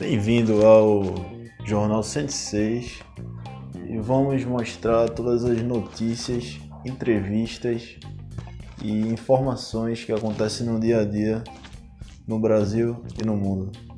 Bem-vindo ao Jornal 106 e vamos mostrar todas as notícias, entrevistas e informações que acontecem no dia a dia no Brasil e no mundo.